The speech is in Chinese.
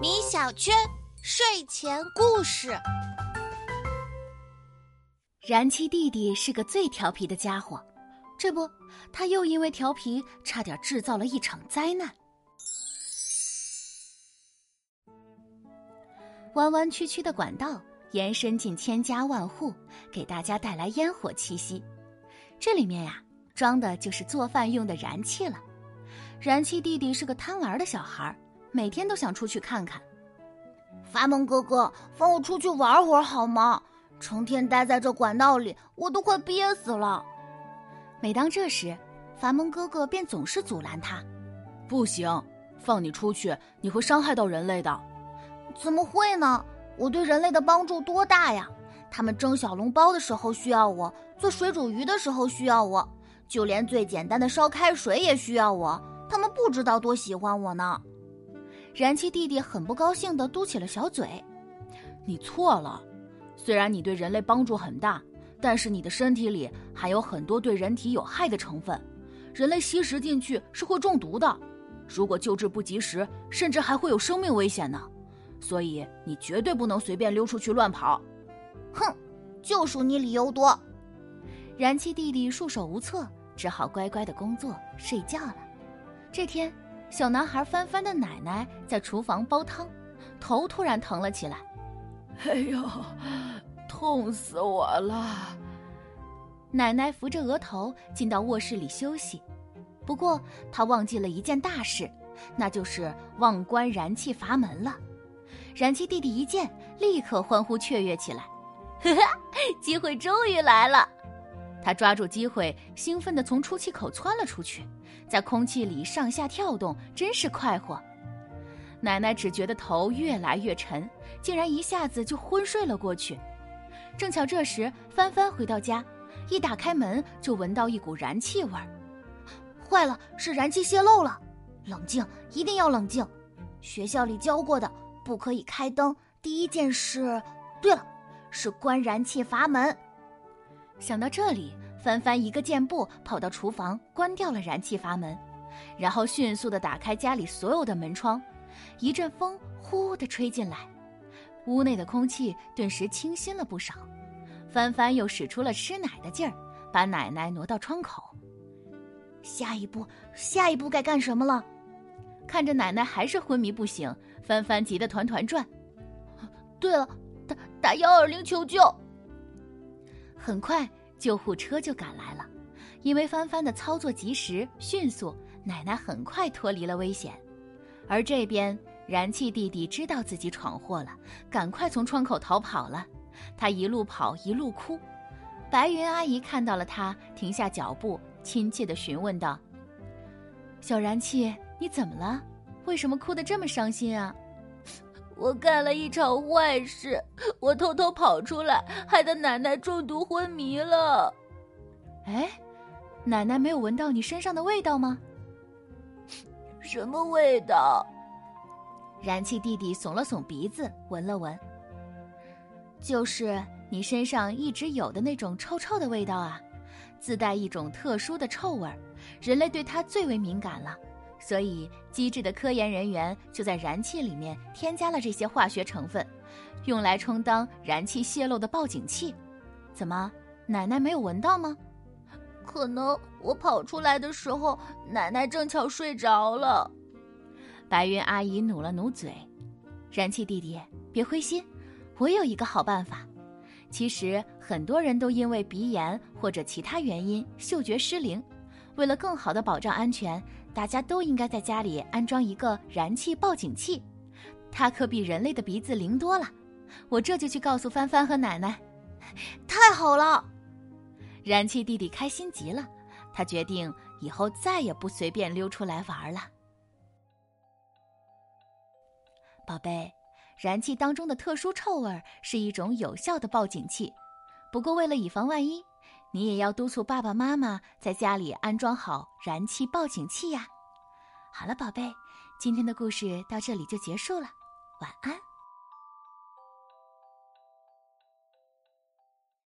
米小圈睡前故事。燃气弟弟是个最调皮的家伙，这不，他又因为调皮，差点制造了一场灾难。弯弯曲曲的管道延伸进千家万户，给大家带来烟火气息。这里面呀，装的就是做饭用的燃气了。燃气弟弟是个贪玩的小孩，每天都想出去看看。伐木哥哥，放我出去玩会儿好吗？成天待在这管道里，我都快憋死了。每当这时，伐木哥哥便总是阻拦他：“不行，放你出去，你会伤害到人类的。”怎么会呢？我对人类的帮助多大呀！他们蒸小笼包的时候需要我，做水煮鱼的时候需要我，就连最简单的烧开水也需要我。不知道多喜欢我呢。燃气弟弟很不高兴地嘟起了小嘴：“你错了，虽然你对人类帮助很大，但是你的身体里含有很多对人体有害的成分，人类吸食进去是会中毒的。如果救治不及时，甚至还会有生命危险呢。”所以你绝对不能随便溜出去乱跑，哼！就数你理由多。燃气弟弟束手无策，只好乖乖的工作睡觉了。这天，小男孩帆帆的奶奶在厨房煲汤，头突然疼了起来。哎呦，痛死我了！奶奶扶着额头进到卧室里休息，不过她忘记了一件大事，那就是忘关燃气阀门了。燃气弟弟一见，立刻欢呼雀跃起来，哈哈，机会终于来了！他抓住机会，兴奋地从出气口窜了出去，在空气里上下跳动，真是快活。奶奶只觉得头越来越沉，竟然一下子就昏睡了过去。正巧这时，帆帆回到家，一打开门就闻到一股燃气味儿，坏了，是燃气泄漏了！冷静，一定要冷静！学校里教过的。不可以开灯。第一件事，对了，是关燃气阀门。想到这里，帆帆一个箭步跑到厨房，关掉了燃气阀门，然后迅速的打开家里所有的门窗。一阵风呼的吹进来，屋内的空气顿时清新了不少。帆帆又使出了吃奶的劲儿，把奶奶挪到窗口。下一步，下一步该干什么了？看着奶奶还是昏迷不醒。帆帆急得团团转。对了，打打幺二零求救。很快，救护车就赶来了。因为帆帆的操作及时、迅速，奶奶很快脱离了危险。而这边，燃气弟弟知道自己闯祸了，赶快从窗口逃跑了。他一路跑一路哭。白云阿姨看到了他，停下脚步，亲切地询问道：“小燃气，你怎么了？”为什么哭得这么伤心啊？我干了一场坏事，我偷偷跑出来，害得奶奶中毒昏迷了。哎，奶奶没有闻到你身上的味道吗？什么味道？燃气弟弟耸了耸鼻子，闻了闻，就是你身上一直有的那种臭臭的味道啊，自带一种特殊的臭味儿，人类对它最为敏感了。所以，机智的科研人员就在燃气里面添加了这些化学成分，用来充当燃气泄漏的报警器。怎么，奶奶没有闻到吗？可能我跑出来的时候，奶奶正巧睡着了。白云阿姨努了努嘴：“燃气弟弟，别灰心，我有一个好办法。其实很多人都因为鼻炎或者其他原因嗅觉失灵，为了更好的保障安全。”大家都应该在家里安装一个燃气报警器，它可比人类的鼻子灵多了。我这就去告诉帆帆和奶奶。太好了！燃气弟弟开心极了，他决定以后再也不随便溜出来玩了。宝贝，燃气当中的特殊臭味是一种有效的报警器，不过为了以防万一。你也要督促爸爸妈妈在家里安装好燃气报警器呀！好了，宝贝，今天的故事到这里就结束了，晚安。